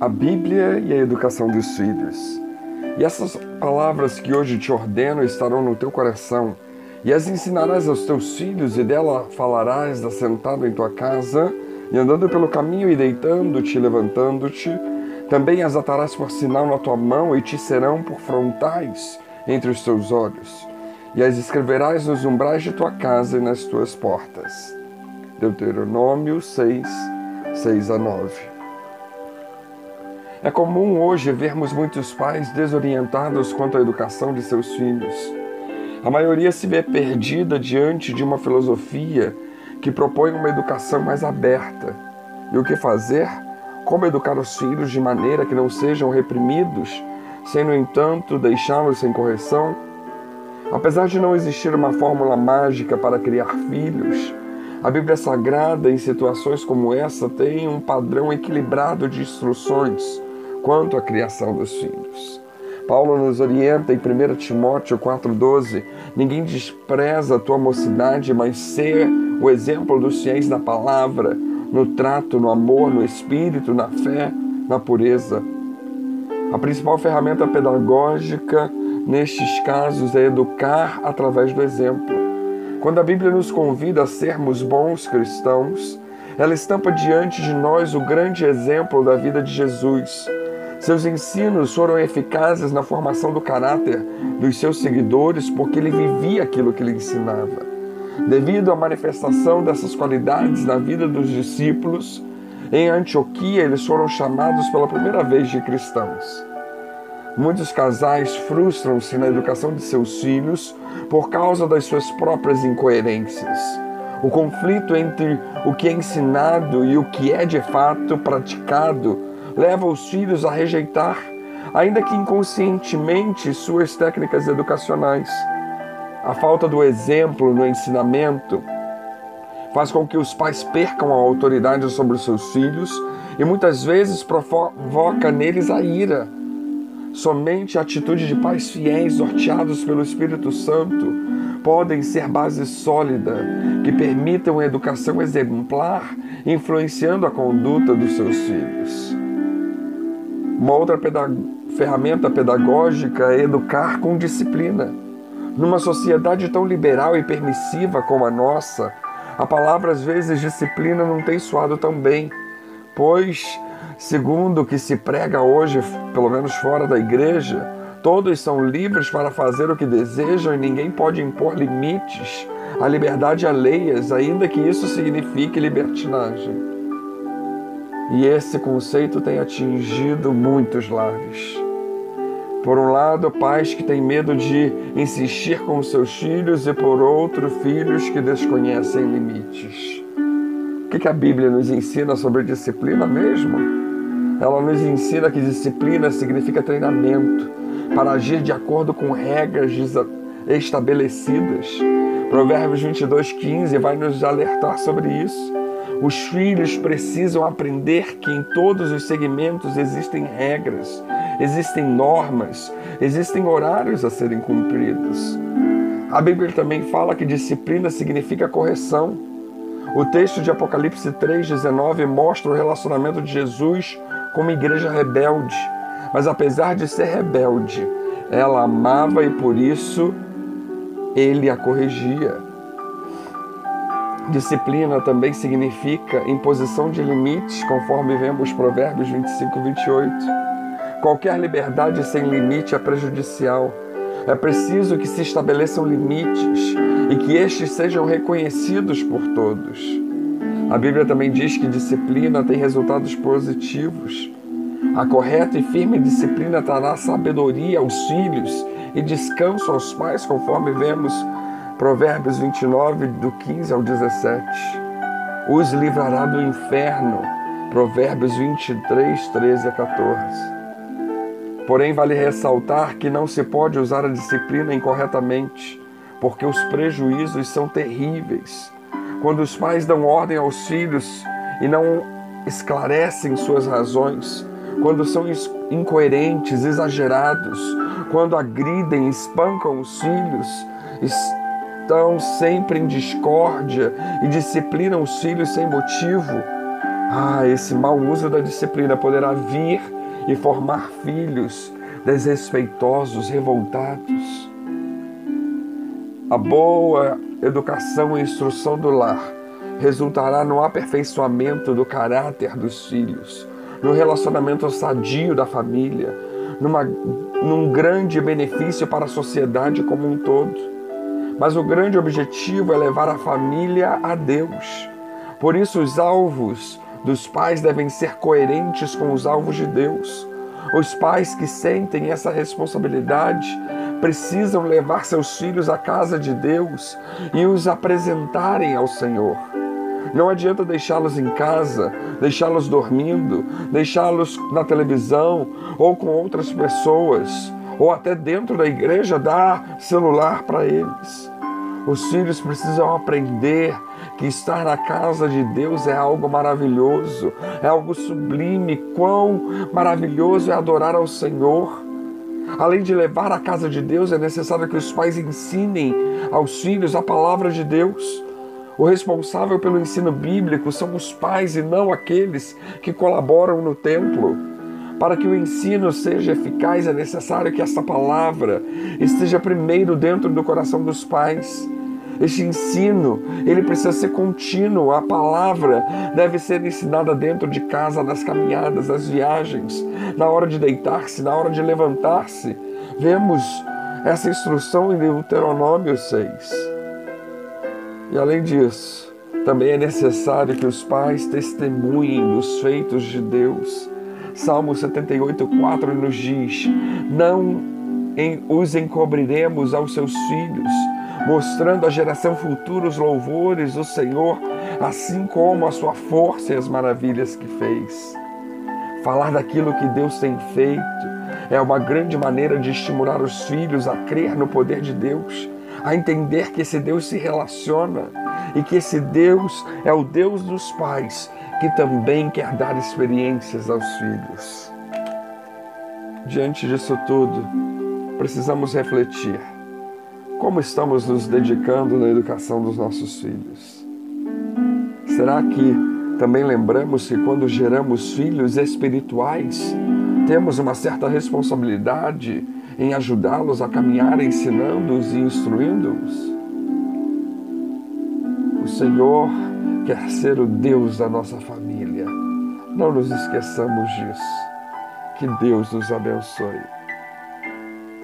a Bíblia e a educação dos filhos. E essas palavras que hoje te ordeno estarão no teu coração, e as ensinarás aos teus filhos, e dela falarás assentado em tua casa, e andando pelo caminho, e deitando-te, e levantando-te. Também as atarás por sinal na tua mão, e te serão por frontais entre os teus olhos. E as escreverás nos umbrais de tua casa e nas tuas portas. Deuteronômio 6, 6 a 9. É comum hoje vermos muitos pais desorientados quanto à educação de seus filhos. A maioria se vê perdida diante de uma filosofia que propõe uma educação mais aberta. E o que fazer? Como educar os filhos de maneira que não sejam reprimidos, sem, no entanto, deixá-los sem correção? Apesar de não existir uma fórmula mágica para criar filhos, a Bíblia Sagrada, em situações como essa, tem um padrão equilibrado de instruções quanto à criação dos filhos. Paulo nos orienta em 1 Timóteo 4,12: Ninguém despreza a tua mocidade, mas ser o exemplo dos fiéis da palavra, no trato, no amor, no espírito, na fé, na pureza. A principal ferramenta pedagógica nestes casos é educar através do exemplo. Quando a Bíblia nos convida a sermos bons cristãos, ela estampa diante de nós o grande exemplo da vida de Jesus seus ensinos foram eficazes na formação do caráter dos seus seguidores porque ele vivia aquilo que ele ensinava. Devido à manifestação dessas qualidades na vida dos discípulos, em Antioquia eles foram chamados pela primeira vez de cristãos. Muitos casais frustram-se na educação de seus filhos por causa das suas próprias incoerências. O conflito entre o que é ensinado e o que é de fato praticado leva os filhos a rejeitar, ainda que inconscientemente, suas técnicas educacionais. A falta do exemplo no ensinamento faz com que os pais percam a autoridade sobre os seus filhos e muitas vezes provoca neles a ira. Somente a atitude de pais fiéis, norteados pelo Espírito Santo, podem ser base sólida que permitam uma educação exemplar, influenciando a conduta dos seus filhos. Uma outra pedag ferramenta pedagógica é educar com disciplina. Numa sociedade tão liberal e permissiva como a nossa, a palavra às vezes disciplina não tem soado tão bem, pois, segundo o que se prega hoje, pelo menos fora da igreja, todos são livres para fazer o que desejam e ninguém pode impor limites à liberdade alheias, ainda que isso signifique libertinagem. E esse conceito tem atingido muitos lares. Por um lado, pais que têm medo de insistir com seus filhos, e por outro, filhos que desconhecem limites. O que a Bíblia nos ensina sobre disciplina mesmo? Ela nos ensina que disciplina significa treinamento para agir de acordo com regras estabelecidas. Provérbios 22, 15 vai nos alertar sobre isso. Os filhos precisam aprender que em todos os segmentos existem regras, existem normas, existem horários a serem cumpridos. A Bíblia também fala que disciplina significa correção. O texto de Apocalipse 3,19 mostra o relacionamento de Jesus com uma igreja rebelde. Mas apesar de ser rebelde, ela amava e por isso ele a corrigia. Disciplina também significa imposição de limites, conforme vemos Provérbios 25 e 28. Qualquer liberdade sem limite é prejudicial. É preciso que se estabeleçam limites e que estes sejam reconhecidos por todos. A Bíblia também diz que disciplina tem resultados positivos. A correta e firme disciplina trará sabedoria aos filhos e descanso aos pais, conforme vemos Provérbios 29, do 15 ao 17. Os livrará do inferno. Provérbios 23, 13 a 14. Porém, vale ressaltar que não se pode usar a disciplina incorretamente, porque os prejuízos são terríveis. Quando os pais dão ordem aos filhos e não esclarecem suas razões, quando são incoerentes, exagerados, quando agridem, espancam os filhos, estão sempre em discórdia e disciplinam os filhos sem motivo, Ah, esse mau uso da disciplina poderá vir e formar filhos desrespeitosos, revoltados. A boa educação e instrução do lar resultará no aperfeiçoamento do caráter dos filhos, no relacionamento sadio da família, numa, num grande benefício para a sociedade como um todo. Mas o grande objetivo é levar a família a Deus. Por isso, os alvos dos pais devem ser coerentes com os alvos de Deus. Os pais que sentem essa responsabilidade precisam levar seus filhos à casa de Deus e os apresentarem ao Senhor. Não adianta deixá-los em casa, deixá-los dormindo, deixá-los na televisão ou com outras pessoas, ou até dentro da igreja dar celular para eles. Os filhos precisam aprender que estar na casa de Deus é algo maravilhoso, é algo sublime. Quão maravilhoso é adorar ao Senhor. Além de levar à casa de Deus, é necessário que os pais ensinem aos filhos a palavra de Deus. O responsável pelo ensino bíblico são os pais e não aqueles que colaboram no templo. Para que o ensino seja eficaz, é necessário que essa palavra esteja primeiro dentro do coração dos pais. Este ensino, ele precisa ser contínuo. A palavra deve ser ensinada dentro de casa, nas caminhadas, nas viagens, na hora de deitar-se, na hora de levantar-se. Vemos essa instrução em Deuteronômio 6. E além disso, também é necessário que os pais testemunhem dos feitos de Deus. Salmo 78, 4 nos diz: Não os encobriremos aos seus filhos mostrando à geração futura os louvores do Senhor, assim como a sua força e as maravilhas que fez. Falar daquilo que Deus tem feito é uma grande maneira de estimular os filhos a crer no poder de Deus, a entender que esse Deus se relaciona e que esse Deus é o Deus dos pais que também quer dar experiências aos filhos. Diante disso tudo, precisamos refletir como estamos nos dedicando na educação dos nossos filhos? Será que também lembramos que quando geramos filhos espirituais, temos uma certa responsabilidade em ajudá-los a caminhar, ensinando-os e instruindo-os? O Senhor quer ser o Deus da nossa família. Não nos esqueçamos disso. Que Deus nos abençoe.